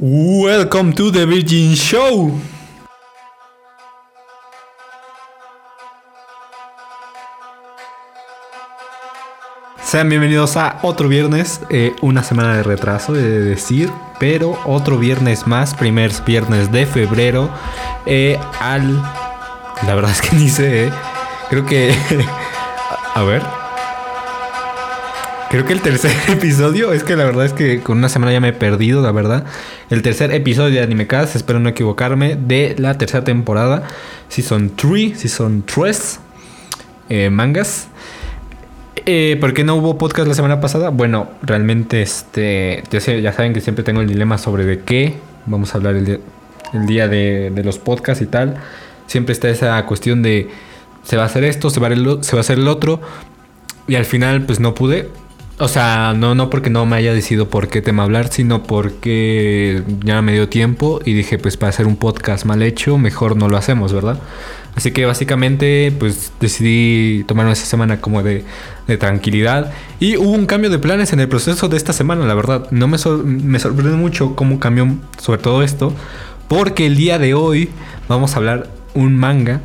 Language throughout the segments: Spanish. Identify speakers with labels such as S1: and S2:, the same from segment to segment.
S1: Welcome to the Virgin Show. Sean bienvenidos a otro viernes, eh, una semana de retraso, he de decir, pero otro viernes más, primer viernes de febrero, eh, al... La verdad es que ni sé, eh. creo que... a ver. Creo que el tercer episodio, es que la verdad es que con una semana ya me he perdido, la verdad. El tercer episodio de Animecast, espero no equivocarme, de la tercera temporada, Season 3, Season 3, eh, mangas. Eh, ¿Por qué no hubo podcast la semana pasada? Bueno, realmente este, ya, saben que siempre tengo el dilema sobre de qué vamos a hablar el, di- el día de, de los podcasts y tal. Siempre está esa cuestión de se va a hacer esto, se va a, o- se va a hacer el otro. Y al final pues no pude. O sea, no, no porque no me haya decidido por qué tema hablar, sino porque ya me dio tiempo y dije pues para hacer un podcast mal hecho, mejor no lo hacemos, ¿verdad? Así que básicamente pues decidí tomarme esa semana como de, de tranquilidad. Y hubo un cambio de planes en el proceso de esta semana, la verdad. No me, sor- me sorprende mucho cómo cambió sobre todo esto. Porque el día de hoy vamos a hablar un manga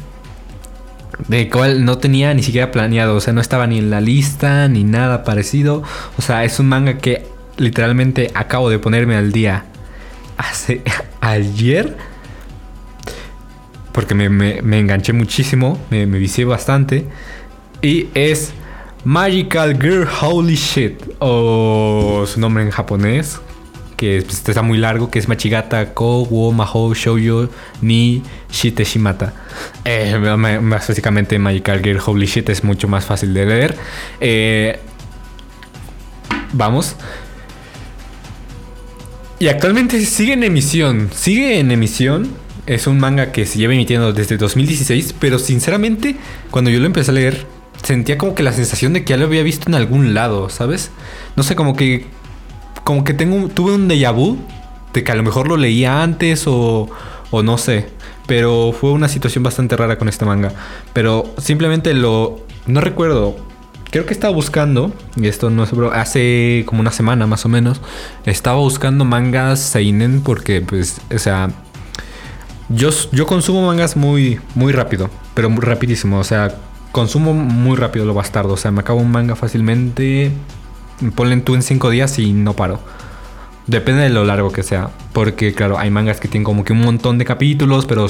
S1: de cual no tenía ni siquiera planeado, o sea, no estaba ni en la lista ni nada parecido. O sea, es un manga que literalmente acabo de ponerme al día hace ayer. Porque me, enganché muchísimo, me, me vicié bastante. Y es Magical Girl Holy Shit, o su nombre en japonés, que pues, está muy largo, que es Machigata Ko wo Mahou Shoujo ni Shite Shimata. Eh, más básicamente Magical Girl Holy Shit es mucho más fácil de leer. Eh, vamos. Y actualmente sigue en emisión. Sigue en emisión. Es un manga que se lleva emitiendo desde 2016. Pero sinceramente, cuando yo lo empecé a leer, sentía como que la sensación de que ya lo había visto en algún lado, ¿sabes? No sé, como que. Como que tengo, tuve un déjà vu de que a lo mejor lo leía antes o, o no sé. Pero fue una situación bastante rara con este manga. Pero simplemente lo. No recuerdo. Creo que estaba buscando, y esto no es hace como una semana más o menos, estaba buscando mangas Seinen porque, pues, o sea, yo, yo consumo mangas muy, muy rápido, pero muy rapidísimo, o sea, consumo muy rápido lo bastardo, o sea, me acabo un manga fácilmente, ponle tú en cinco días y no paro. Depende de lo largo que sea, porque claro, hay mangas que tienen como que un montón de capítulos, pero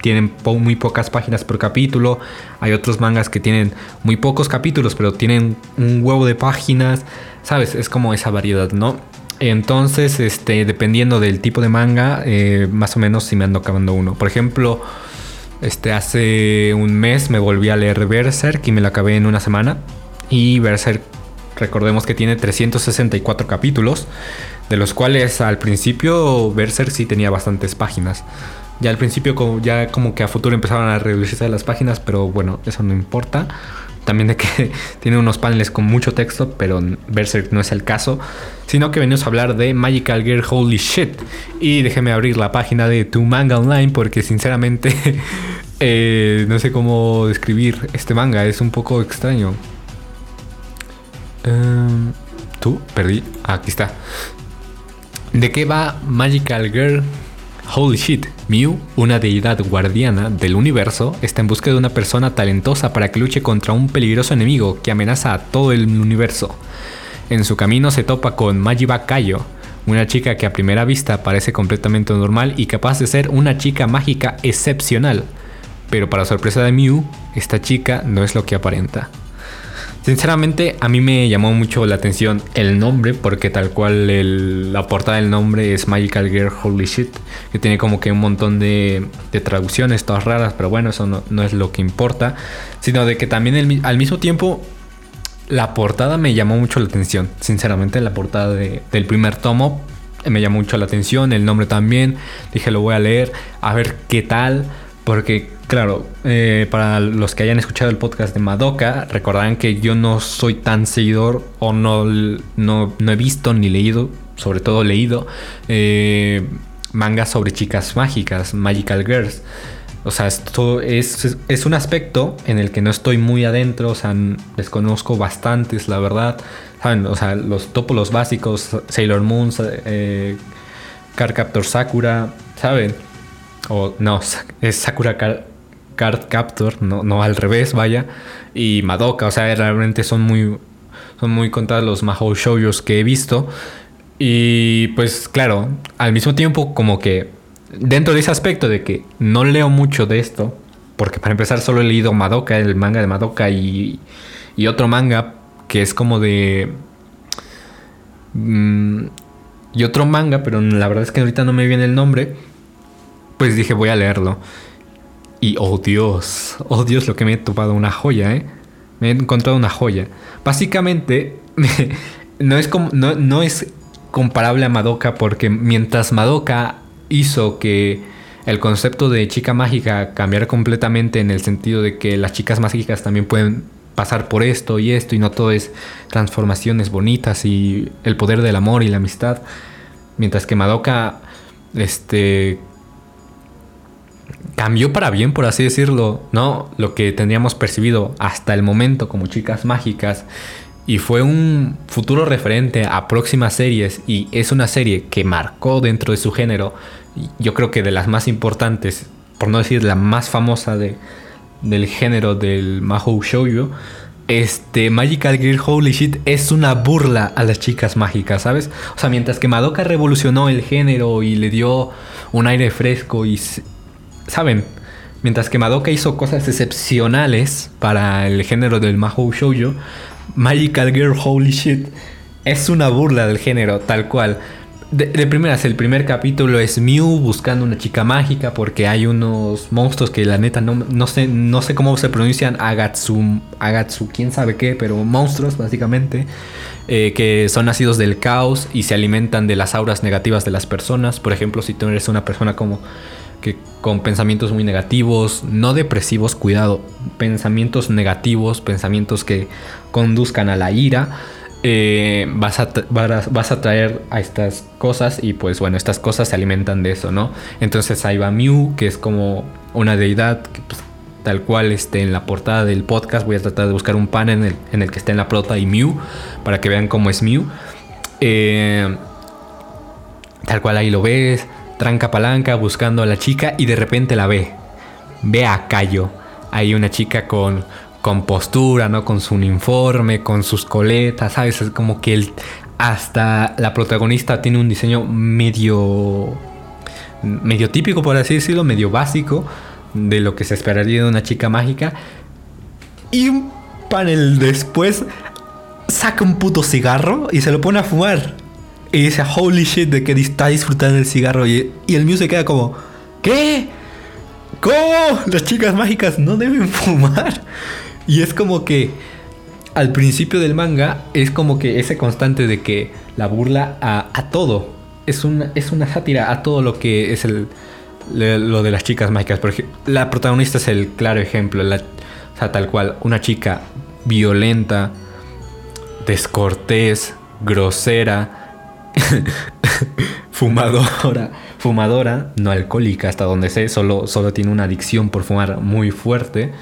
S1: tienen muy pocas páginas por capítulo. Hay otros mangas que tienen muy pocos capítulos, pero tienen un huevo de páginas. ¿Sabes? Es como esa variedad, ¿no? Entonces, este, dependiendo del tipo de manga, eh, más o menos si me ando acabando uno. Por ejemplo, este, hace un mes me volví a leer Berserk y me lo acabé en una semana. Y Berserk, recordemos que tiene 364 capítulos, de los cuales al principio Berserk sí tenía bastantes páginas. Ya al principio ya como que a futuro empezaron a reducirse las páginas, pero bueno, eso no importa. También de que tiene unos paneles con mucho texto, pero Berserk no es el caso. Sino que venimos a hablar de Magical Girl Holy Shit. Y déjeme abrir la página de Tu Manga Online porque sinceramente eh, no sé cómo describir este manga. Es un poco extraño. Em, ¿Tú? Perdí. Ah, aquí está. ¿De qué va Magical Girl? Holy shit, Mew, una deidad guardiana del universo, está en busca de una persona talentosa para que luche contra un peligroso enemigo que amenaza a todo el universo. En su camino se topa con Majiba Kayo, una chica que a primera vista parece completamente normal y capaz de ser una chica mágica excepcional. Pero para sorpresa de Mew, esta chica no es lo que aparenta. Sinceramente, a mí me llamó mucho la atención el nombre, porque tal cual la portada del nombre es Magical Girl Holy Shit, que tiene como que un montón de, traducciones, todas raras, pero bueno, eso no, es lo que importa, sino de que también al mismo tiempo la portada me llamó mucho la atención. Sinceramente, la portada de- del primer tomo me llamó mucho la atención, el nombre también. Dije, lo voy a leer, a ver qué tal. Porque, claro, eh, para los que hayan escuchado el podcast de Madoka, recordarán que yo no soy tan seguidor o no, no, he visto ni leído, sobre todo leído, eh, mangas sobre chicas mágicas, Magical Girls. O sea, esto es, es, un aspecto en el que no estoy muy adentro, o sea, desconozco bastantes, la verdad. ¿Saben? O sea, los topo los básicos, Sailor Moon, eh, Card Captor Sakura, ¿saben? O no, es Sakura Card, Captor, no, no al revés, vaya. Y Madoka, o sea, realmente son muy, son muy contados los Mahou Shoujos que he visto. Y pues claro, al mismo tiempo como que dentro de ese aspecto de que no leo mucho de esto, porque para empezar solo he leído Madoka, el manga de Madoka y, y otro manga que es como de... Mm, y otro manga, pero la verdad es que ahorita no me viene el nombre. Pues dije, voy a leerlo. Y oh Dios, oh Dios, lo que me he topado, una joya, ¿eh? Me he encontrado una joya. Básicamente, no, es como, no, no es comparable a Madoka porque mientras Madoka hizo que el concepto de chica mágica cambiara completamente en el sentido de que las chicas mágicas también pueden pasar por esto y esto y no todo es transformaciones bonitas y el poder del amor y la amistad. Mientras que Madoka este cambió para bien, por así decirlo, ¿no? Lo que teníamos percibido hasta el momento como chicas mágicas y fue un futuro referente a próximas series y es una serie que marcó dentro de su género, yo creo que de las más importantes, por no decir la más famosa de, del género del Mahou Shoujo, este Magical Girl Holy Shit es una burla a las chicas mágicas, ¿sabes? O sea, mientras que Madoka revolucionó el género y le dio un aire fresco y ¿saben? Mientras que Madoka hizo cosas excepcionales para el género del Mahou Shoujo, Magical Girl Holy Shit es una burla del género, tal cual. De, primeras, el primer capítulo es Mew buscando una chica mágica porque hay unos monstruos que la neta no, no, sé, no sé cómo se pronuncian, Agatsu, Agatsu, quién sabe qué, pero monstruos básicamente, eh, que son nacidos del caos y se alimentan de las auras negativas de las personas. Por ejemplo, si tú eres una persona como que con pensamientos muy negativos, no depresivos, cuidado, pensamientos negativos, pensamientos que conduzcan a la ira eh, vas, a vas a traer a estas cosas y pues bueno, estas cosas se alimentan de eso, ¿no? Entonces ahí va Mew, que es como una deidad pues, tal cual esté en la portada del podcast. Voy a tratar de buscar un pan en el, en el que esté en la prota y Mew para que vean cómo es Mew. Eh, tal cual ahí lo ves, tranca palanca buscando a la chica y de repente la ve. Ve a Cayo. Hay una chica con, con postura, ¿no? Con su uniforme, con sus coletas, ¿sabes? Es como que el, hasta la protagonista tiene un diseño medio medio típico por así decirlo, medio básico de lo que se esperaría de una chica mágica. Y un panel después saca un puto cigarro y se lo pone a fumar. Y dice, holy shit, de que está disfrutando el cigarro. Y, el mío se queda como, ¿qué? ¿Cómo? Las chicas mágicas no deben fumar. Y es como que al principio del manga es como que ese constante de que la burla a, todo. Es una, es una sátira a todo lo que es el, lo de las chicas mágicas. Porque la protagonista es el claro ejemplo. O sea, tal cual, una chica violenta, descortés, grosera, fumadora, fumadora, no alcohólica hasta donde sé, solo, solo tiene una adicción por fumar muy fuerte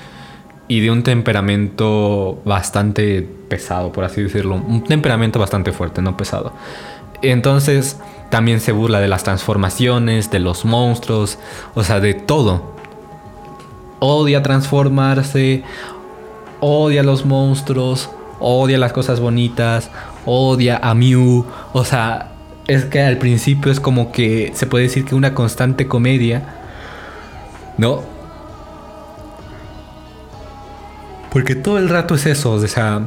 S1: y de un temperamento bastante pesado, por así decirlo. Un temperamento bastante fuerte, no pesado. Entonces también se burla de las transformaciones, de los monstruos, o sea, de todo. Odia transformarse, odia los monstruos, odia las cosas bonitas, odia a Mew. O sea, es que al principio es como que se puede decir que una constante comedia, ¿no? Porque todo el rato es eso, o sea,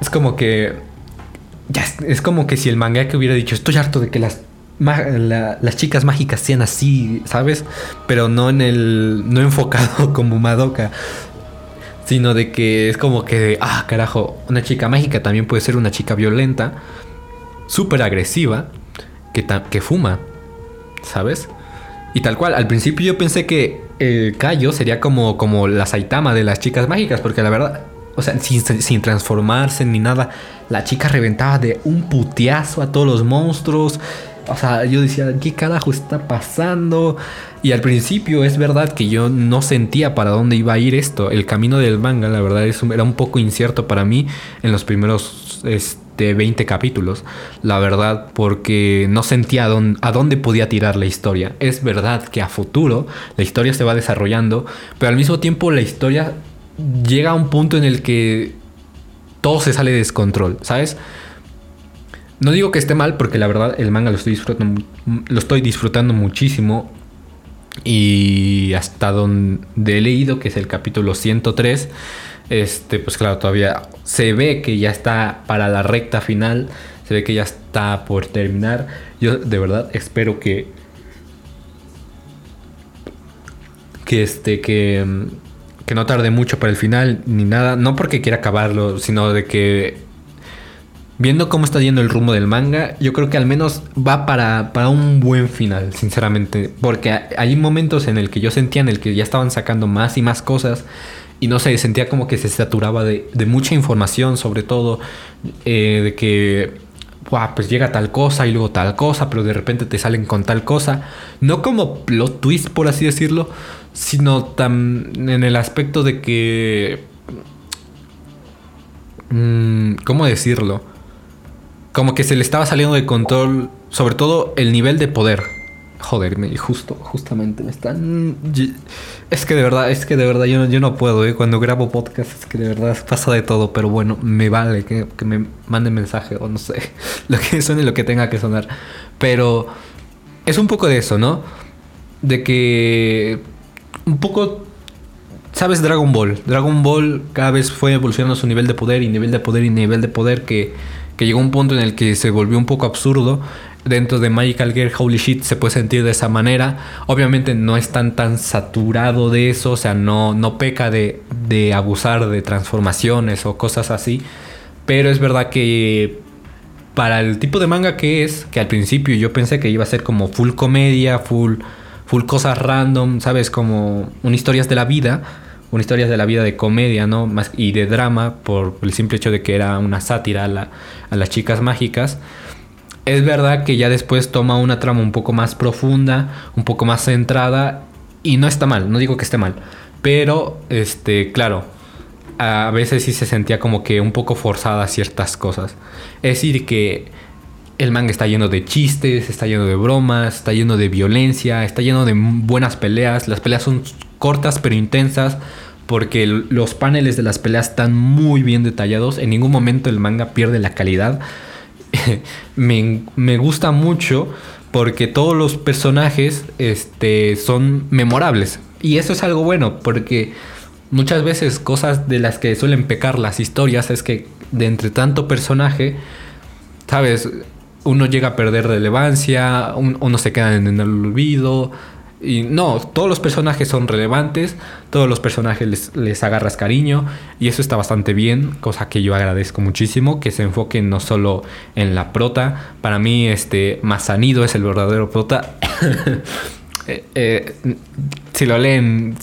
S1: es como que... Ya, es como que si el manga que hubiera dicho, estoy harto de que las, las chicas mágicas sean así, ¿sabes? Pero no en el... no enfocado como Madoka. Sino de que es como que, ah, carajo, una chica mágica también puede ser una chica violenta, súper agresiva, que, que fuma, ¿sabes? Y tal cual, al principio yo pensé que el Kayo sería como, como la Saitama de las chicas mágicas, porque la verdad, o sea, sin, transformarse ni nada, la chica reventaba de un puteazo a todos los monstruos. O sea, yo decía, ¿qué carajo está pasando? Y al principio es verdad que yo no sentía para dónde iba a ir esto. El camino del manga, la verdad, era un poco incierto para mí en los primeros de 20 capítulos, la verdad, porque no sentía a dónde, podía tirar la historia. Es verdad que a futuro la historia se va desarrollando, pero al mismo tiempo la historia llega a un punto en el que todo se sale de descontrol, ¿sabes? No digo que esté mal porque la verdad el manga lo estoy disfrutando, lo estoy disfrutando muchísimo y hasta donde he leído que es el capítulo 103 este, pues claro, todavía se ve que ya está para la recta final, se ve que ya está por terminar. Yo de verdad espero que que este que que no tarde mucho para el final ni nada, no porque quiera acabarlo, sino de que viendo cómo está yendo el rumbo del manga, yo creo que al menos va para, para un buen final, sinceramente. Porque hay momentos en el que yo sentía en el que ya estaban sacando más y más cosas y no sé, sentía como que se saturaba de, mucha información, sobre todo eh, de que, pues llega tal cosa y luego tal cosa, pero de repente te salen con tal cosa. No como plot twist, por así decirlo, sino tan en el aspecto de que... Mm, ¿Cómo decirlo? Como que se le estaba saliendo de control, sobre todo el nivel de poder Joder, justo, justamente me están. Es que de verdad, es que de verdad yo no, yo no puedo, ¿eh? Cuando grabo podcast es que de verdad pasa de todo, pero bueno, me vale que, me manden mensaje o no sé, lo que suene, lo que tenga que sonar. Pero es un poco de eso, ¿no? De que. Un poco. ¿Sabes Dragon Ball? Dragon Ball cada vez fue evolucionando su nivel de poder y nivel de poder y nivel de poder que, que llegó un punto en el que se volvió un poco absurdo dentro de Magical Girl Holy Shit se puede sentir de esa manera. Obviamente no es tan tan saturado de eso, o sea, no, no peca de, de abusar de transformaciones o cosas así. Pero es verdad que para el tipo de manga que es, que al principio yo pensé que iba a ser como full comedia, full, full cosas random, ¿sabes? Como una historias de la vida, una historias de la vida de comedia, ¿no? Más, y de drama, por el simple hecho de que era una sátira a, a las chicas mágicas. Es verdad que ya después toma una trama un poco más profunda, un poco más centrada y no está mal, no digo que esté mal, pero este, claro, a veces sí se sentía como que un poco forzada ciertas cosas. Es decir, que el manga está lleno de chistes, está lleno de bromas, está lleno de violencia, está lleno de buenas peleas. Las peleas son cortas pero intensas porque los paneles de las peleas están muy bien detallados. En ningún momento el manga pierde la calidad. me, gusta mucho porque todos los personajes este, son memorables. Y eso es algo bueno porque muchas veces cosas de las que suelen pecar las historias es que de entre tanto personaje, sabes, uno llega a perder relevancia, uno se queda en el olvido, y no, todos los personajes son relevantes, todos los personajes les, agarras cariño y eso está bastante bien, cosa que yo agradezco muchísimo, que se enfoquen no solo en la prota, para mí este Mazanido es el verdadero prota. Eh, eh, si lo leen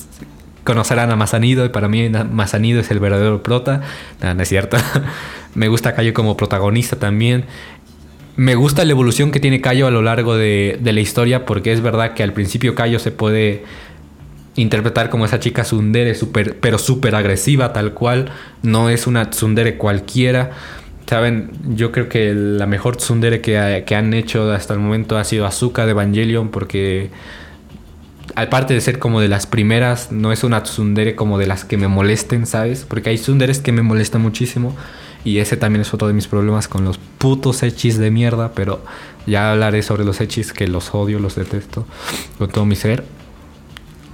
S1: conocerán a Mazanido y para mí Mazanido es el verdadero prota, no, es cierto. Me gusta Cayo como protagonista también. Me gusta la evolución que tiene Cayo a lo largo de, la historia porque es verdad que al principio Cayo se puede interpretar como esa chica tsundere super, pero súper agresiva tal cual. No es una tsundere cualquiera. Saben, yo creo que la mejor tsundere que, que han hecho hasta el momento ha sido Azuka de Evangelion porque aparte de ser como de las primeras, no es una tsundere como de las que me molesten, ¿sabes? Porque hay tsunderes que me molestan muchísimo. Y ese también es otro de mis problemas con los putos hechis de mierda. Pero ya hablaré sobre los hechis que los odio, los detesto con todo mi ser.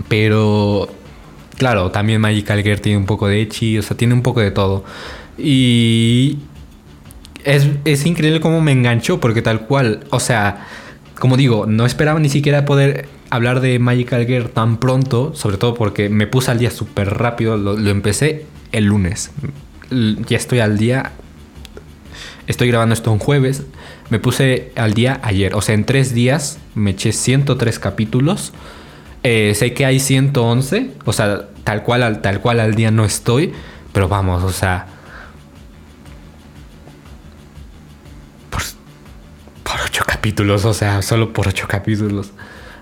S1: Pero claro, también Magical Girl tiene un poco de echi, o sea, tiene un poco de todo. Y es, es increíble cómo me enganchó, porque tal cual, o sea, como digo, no esperaba ni siquiera poder hablar de Magical Girl tan pronto, sobre todo porque me puse al día súper rápido, lo, lo empecé el lunes ya estoy al día. Estoy grabando esto un jueves. Me puse al día ayer. O sea, en tres días me eché 103 capítulos. Eh, sé que hay 111. O sea, tal cual, al, tal cual al día no estoy. Pero vamos, o sea. Por, por 8 capítulos. O sea, solo por 8 capítulos.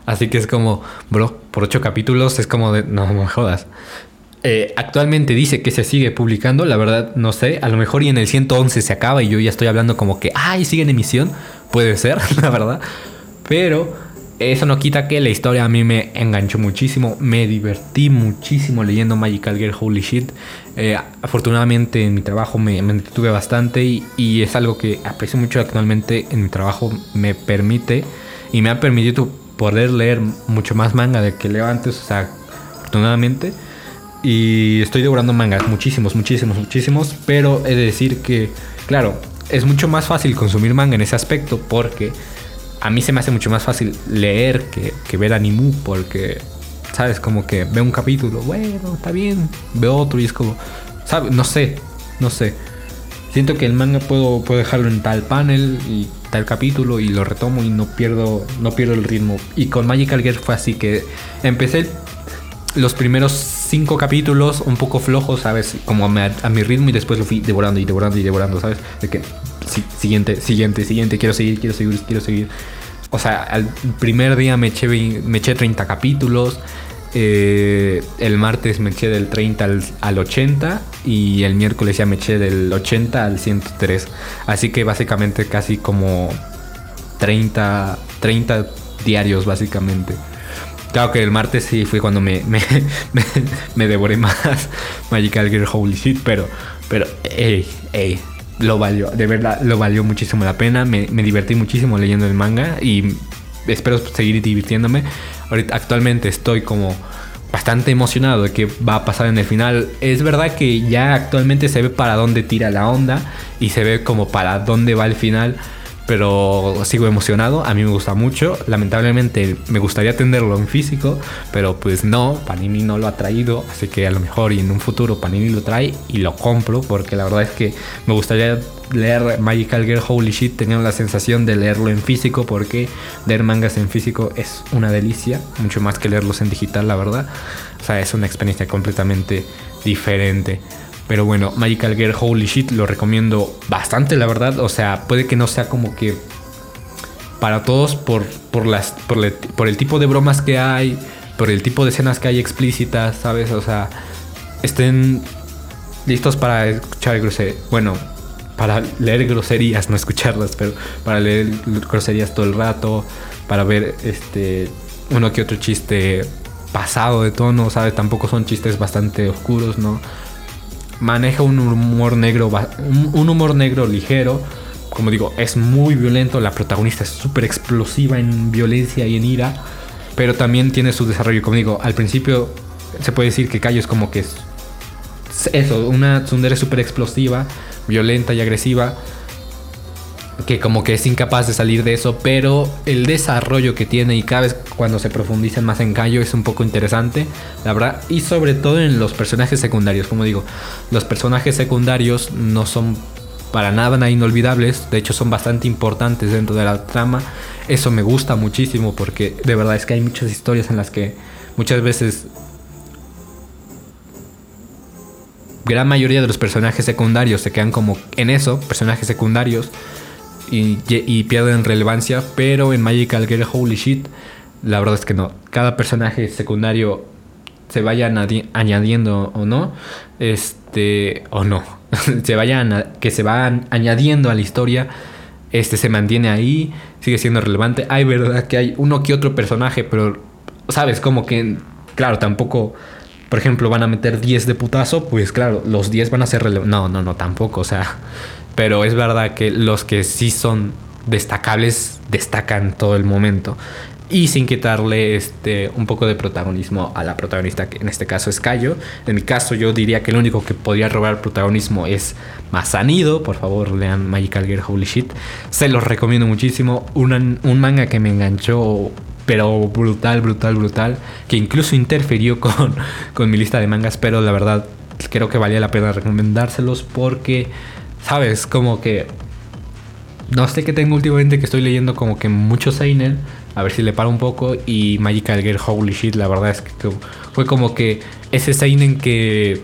S1: Así que es como, bro, por 8 capítulos es como de. No me jodas. Eh, actualmente dice que se sigue publicando, la verdad no sé, a lo mejor y en el 111 se acaba y yo ya estoy hablando como que, ay, sigue en emisión, puede ser, la verdad, pero eso no quita que la historia a mí me enganchó muchísimo, me divertí muchísimo leyendo Magical Girl Holy Shit, eh, afortunadamente en mi trabajo me, me bastante y, y es algo que aprecio mucho actualmente en mi trabajo, me permite y me ha permitido poder leer mucho más manga de que leo antes, o sea, afortunadamente. Y estoy devorando mangas, muchísimos, muchísimos, muchísimos. Pero he de decir que, claro, es mucho más fácil consumir manga en ese aspecto porque a mí se me hace mucho más fácil leer que, ver animu porque, ¿sabes? Como que veo un capítulo, bueno, está bien, veo otro y es como, ¿sabes? No sé, no sé. Siento que el manga puedo, puedo dejarlo en tal panel y tal capítulo y lo retomo y no pierdo, no pierdo el ritmo. Y con Magical Girl fue así que empecé los primeros cinco capítulos un poco flojos, ¿sabes? Como a mi, ritmo y después lo fui devorando y devorando y devorando, ¿sabes? De que siguiente, siguiente, siguiente, quiero seguir, quiero seguir, quiero seguir. O sea, al primer día me eché, me eché 30 capítulos. Eh, el martes me eché del 30 al, al, 80 y el miércoles ya me eché del 80 al 103. Así que básicamente casi como 30, 30 diarios básicamente. Claro que el martes sí fue cuando me, me, me, devoré más Magical Girl Holy Shit, pero, pero, ey, ey, lo valió, de verdad, lo valió muchísimo la pena. Me, me divertí muchísimo leyendo el manga y espero seguir divirtiéndome. Ahorita, actualmente estoy como bastante emocionado de qué va a pasar en el final. Es verdad que ya actualmente se ve para dónde tira la onda y se ve como para dónde va el final pero sigo emocionado, a mí me gusta mucho, lamentablemente me gustaría tenerlo en físico, pero pues no, Panini no lo ha traído, así que a lo mejor y en un futuro Panini lo trae y lo compro, porque la verdad es que me gustaría leer Magical Girl Holy Shit, tenía la sensación de leerlo en físico, porque leer mangas en físico es una delicia, mucho más que leerlos en digital, la verdad, o sea, es una experiencia completamente diferente. Pero bueno, Magical Girl Holy Shit lo recomiendo bastante, la verdad. O sea, puede que no sea como que para todos por, por, las, por, el tipo de bromas que hay, por el tipo de escenas que hay explícitas, ¿sabes? O sea, estén listos para escuchar groserías. Bueno, para leer groserías, no escucharlas, pero para leer groserías todo el rato, para ver este uno que otro chiste pasado de tono, ¿sabes? Tampoco son chistes bastante oscuros, ¿no? Maneja un humor negro, un humor negro ligero. Como digo, es muy violento. La protagonista es súper explosiva en violencia y en ira. Pero también tiene su desarrollo. Como digo, al principio se puede decir que Cayo es como que es eso, una tsundere súper explosiva, violenta y agresiva que como que es incapaz de salir de eso, pero el desarrollo que tiene y cada vez cuando se profundizan más en Cayo es un poco interesante, la verdad, y sobre todo en los personajes secundarios, como digo, los personajes secundarios no son para nada inolvidables, de hecho son bastante importantes dentro de la trama, eso me gusta muchísimo porque de verdad es que hay muchas historias en las que muchas veces gran mayoría de los personajes secundarios se quedan como en eso, personajes secundarios, y, pierden relevancia, pero en Magical Girl Holy Shit, la verdad es que no. Cada personaje secundario se vaya añadiendo o no, este, o no, se vayan que se van añadiendo a la historia, este se mantiene ahí, sigue siendo relevante. Hay verdad que hay uno que otro personaje, pero sabes, como que, claro, tampoco, por ejemplo, van a meter 10 de putazo, pues claro, los 10 van a ser relevantes. No, no, no, tampoco, o sea, pero es verdad que los que sí son destacables destacan todo el momento. Y sin quitarle este, un poco de protagonismo a la protagonista, que en este caso es Kayo. En mi caso, yo diría que el único que podría robar protagonismo es Masanido. Por favor, lean Magical Girl Holy Shit. Se los recomiendo muchísimo. un manga que me enganchó, pero brutal, brutal, brutal. Que incluso interfirió con, con mi lista de mangas. Pero la verdad, creo que valía la pena recomendárselos porque ¿sabes? Como que... No sé qué tengo últimamente que estoy leyendo como que mucho Seinen. A ver si le paro un poco. Y Magical Girl, holy shit, la verdad es que fue como que ese Seinen que...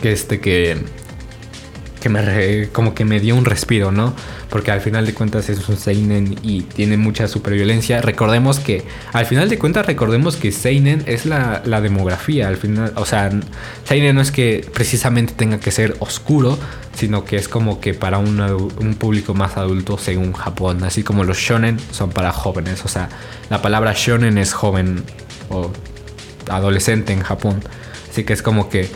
S1: Que este que... que me como que me dio un respiro, ¿no? Porque al final de cuentas es un seinen y tiene mucha superviolencia. Recordemos que al final de cuentas recordemos que seinen es la, la demografía, al final, o sea, seinen no es que precisamente tenga que ser oscuro, sino que es como que para un, un público más adulto según Japón, así como los shonen son para jóvenes, o sea, la palabra shonen es joven o adolescente en Japón. Así que es como que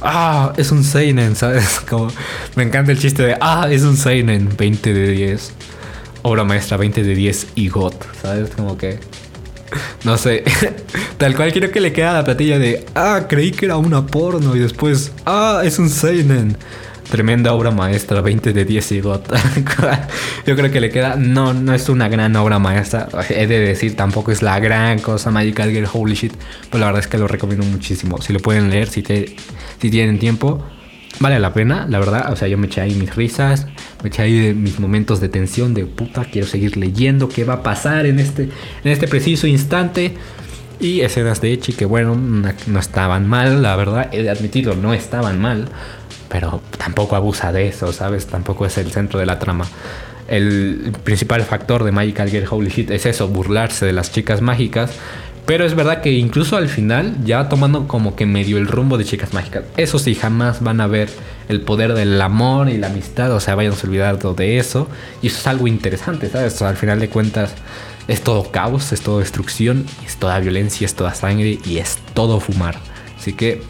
S1: ah, es un Seinen, ¿sabes? Me encanta el chiste de, ah, es un Seinen, 20 de 10. Obra maestra, 20 de 10 y GOT, ¿sabes? Como que, no sé, tal cual quiero que le quede a la platilla de, ah, creí que era una porno y después, ah, es un Seinen. Tremenda obra maestra, 20 de 10 y GOT. Yo creo que le queda. No, no es una gran obra maestra. He de decir, tampoco es la gran cosa Magical Girl, holy shit. Pero la verdad es que lo recomiendo muchísimo. Si lo pueden leer, si, te, tienen tiempo, vale la pena, la verdad. O sea, yo me eché ahí mis risas, me eché ahí mis momentos de tensión, de puta, quiero seguir leyendo, qué va a pasar en este, en este preciso instante. Y escenas de Echi que, bueno, no estaban mal, la verdad, he de admitirlo, no estaban mal pero tampoco abusa de eso, ¿sabes? Tampoco es el centro de la trama. El principal factor de Magical Girl Holy Shit es eso, burlarse de las chicas mágicas. Pero es verdad que incluso al final, ya tomando como que medio el rumbo de chicas mágicas, eso sí, jamás van a ver el poder del amor y la amistad, o sea, vayan a olvidar de eso. Y eso es algo interesante, ¿sabes? al final de cuentas, es todo caos, es todo destrucción, es toda violencia, es toda sangre y es todo fumar. Así que,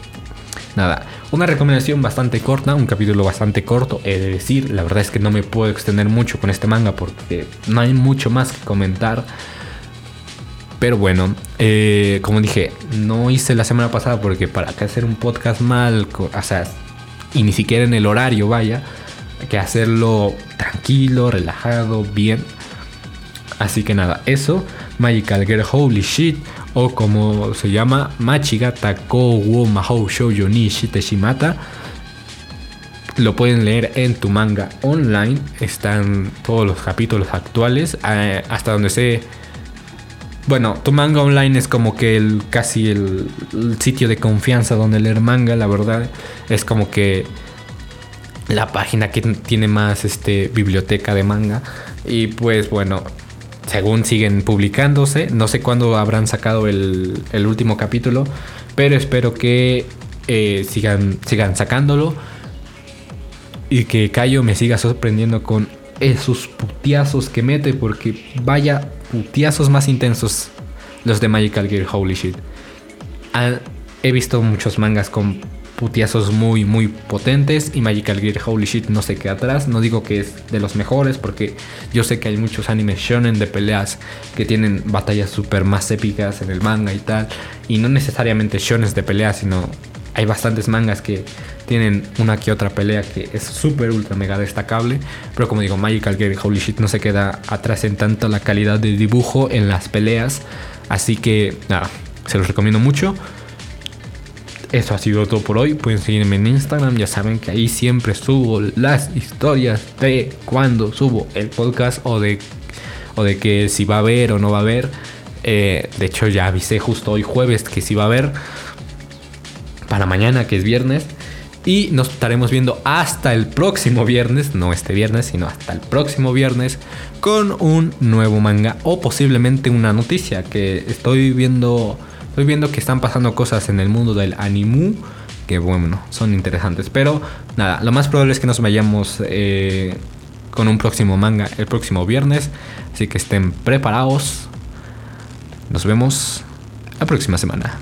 S1: nada, una recomendación bastante corta, un capítulo bastante corto, he de decir. La verdad es que no me puedo extender mucho con este manga porque no hay mucho más que comentar. Pero bueno, eh, como dije, no hice la semana pasada porque para qué hacer un podcast mal, o sea, y ni siquiera en el horario, vaya, hay que hacerlo tranquilo, relajado, bien. Así que nada, eso, Magical Girl Holy Shit, o como se llama Machigata Ko wo Mahou Shoujo ni Shiteshimata. Lo pueden leer en tu manga online. Están todos los capítulos actuales. Eh, hasta donde sé. Bueno, tu manga online es como que el casi el, sitio de confianza donde leer manga, la verdad. Es como que la página que tiene más este, biblioteca de manga. Y pues bueno, según siguen publicándose. No sé cuándo habrán sacado el, último capítulo, pero espero que eh, sigan, sigan sacándolo y que Cayo me siga sorprendiendo con esos putiazos que mete, porque vaya putiazos más intensos los de Magical Gear, holy shit. Ah, he visto muchos mangas con putiazos muy, muy potentes. Y Magical Gear Holy Shit no se queda atrás. No digo que es de los mejores, porque yo sé que hay muchos animes shonen de peleas que tienen batallas súper más épicas en el manga y tal. Y no necesariamente shonen de peleas, sino hay bastantes mangas que tienen una que otra pelea que es súper ultra mega destacable. Pero como digo, Magical Gear Holy Shit no se queda atrás en tanto la calidad de dibujo en las peleas. Así que nada, se los recomiendo mucho. Eso ha sido todo por hoy. Pueden seguirme en Instagram. Ya saben que ahí siempre subo las historias de cuando subo el podcast o de, o de que si va a haber o no va a haber. Eh, de hecho, ya avisé justo hoy jueves que si va a haber. Para mañana, que es viernes. Y nos estaremos viendo hasta el próximo viernes, no este viernes, sino hasta el próximo viernes, con un nuevo manga o posiblemente una noticia que estoy viendo Estoy viendo que están pasando cosas en el mundo del animu que bueno, son interesantes. Pero nada, lo más probable es que nos vayamos eh, con un próximo manga el próximo viernes. Así que estén preparados. Nos vemos la próxima semana.